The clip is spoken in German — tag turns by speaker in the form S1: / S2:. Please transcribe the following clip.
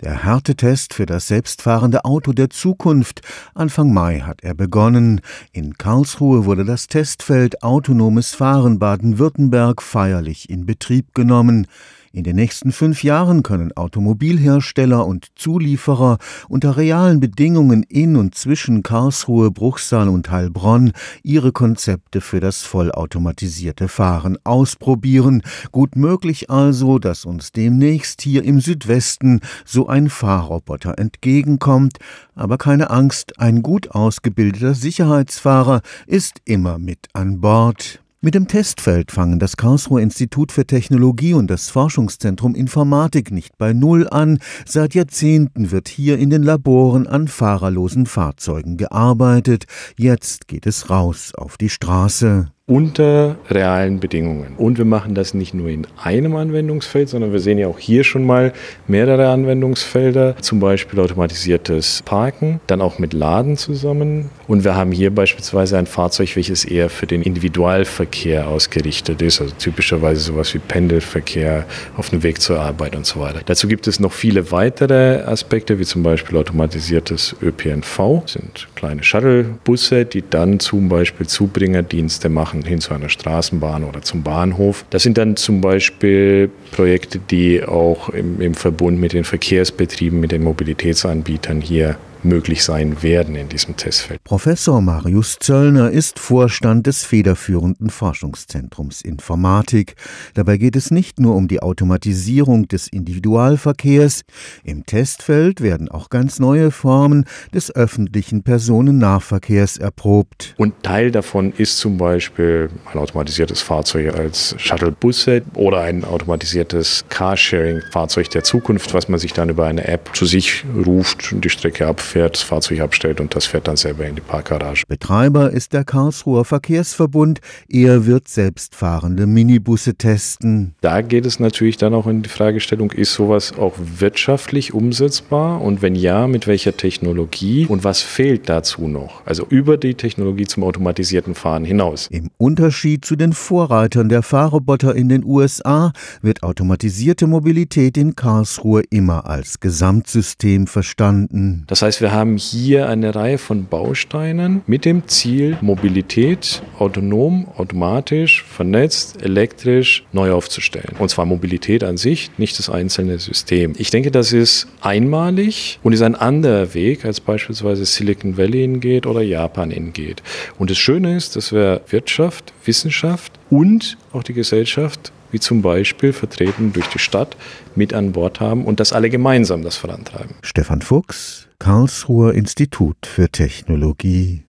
S1: Der Härtetest für das selbstfahrende Auto der Zukunft. Anfang Mai hat er begonnen. In Karlsruhe wurde das Testfeld Autonomes Fahren Baden-Württemberg feierlich in Betrieb genommen. In den nächsten fünf Jahren können Automobilhersteller und Zulieferer unter realen Bedingungen in und zwischen Karlsruhe, Bruchsal und Heilbronn ihre Konzepte für das vollautomatisierte Fahren ausprobieren. Gut möglich also, dass uns demnächst hier im Südwesten so ein Fahrroboter entgegenkommt. Aber keine Angst, ein gut ausgebildeter Sicherheitsfahrer ist immer mit an Bord. Mit dem Testfeld fangen das Karlsruher Institut für Technologie und das Forschungszentrum Informatik nicht bei Null an. Seit Jahrzehnten wird hier in den Laboren an fahrerlosen Fahrzeugen gearbeitet. Jetzt geht es raus auf die Straße
S2: unter realen Bedingungen. Und wir machen das nicht nur in einem Anwendungsfeld, sondern wir sehen ja auch hier schon mal mehrere Anwendungsfelder, zum Beispiel automatisiertes Parken, dann auch mit Laden zusammen. Und wir haben hier beispielsweise ein Fahrzeug, welches eher für den Individualverkehr ausgerichtet ist, also typischerweise sowas wie Pendelverkehr auf dem Weg zur Arbeit und so weiter. Dazu gibt es noch viele weitere Aspekte, wie zum Beispiel automatisiertes ÖPNV, das sind kleine Shuttlebusse, die dann zum Beispiel Zubringerdienste machen machen hin zu einer Straßenbahn oder zum Bahnhof. Das sind dann zum Beispiel Projekte, die auch im, im Verbund mit den Verkehrsbetrieben, mit den Mobilitätsanbietern hier möglich sein werden in diesem Testfeld.
S1: Professor Marius Zöllner ist Vorstand des federführenden Forschungszentrums Informatik. Dabei geht es nicht nur um die Automatisierung des Individualverkehrs. Im Testfeld werden auch ganz neue Formen des öffentlichen Personennahverkehrs erprobt.
S2: Und Teil davon ist zum Beispiel ein automatisiertes Fahrzeug als Shuttle-Busse oder ein automatisiertes Carsharing-Fahrzeug der Zukunft, was man sich dann über eine App zu sich ruft und die Strecke abfährt fährt, das Fahrzeug abstellt und das fährt dann selber in die Parkgarage.
S1: Betreiber ist der Karlsruher Verkehrsverbund. Er wird selbstfahrende Minibusse testen.
S2: Da geht es natürlich dann auch in die Fragestellung, ist sowas auch wirtschaftlich umsetzbar und wenn ja, mit welcher Technologie und was fehlt dazu noch? Also über die Technologie zum automatisierten Fahren hinaus.
S1: Im Unterschied zu den Vorreitern der Fahrroboter in den USA wird automatisierte Mobilität in Karlsruhe immer als Gesamtsystem verstanden.
S2: Das heißt, wir haben hier eine Reihe von Bausteinen mit dem Ziel, Mobilität autonom, automatisch, vernetzt, elektrisch neu aufzustellen. Und zwar Mobilität an sich, nicht das einzelne System. Ich denke, das ist einmalig und ist ein anderer Weg, als beispielsweise Silicon Valley hingeht oder Japan hingeht. Und das Schöne ist, dass wir Wirtschaft, Wissenschaft und auch die Gesellschaft wie zum Beispiel vertreten durch die Stadt, mit an Bord haben und das alle gemeinsam das vorantreiben.
S1: Stefan Fuchs Karlsruher Institut für Technologie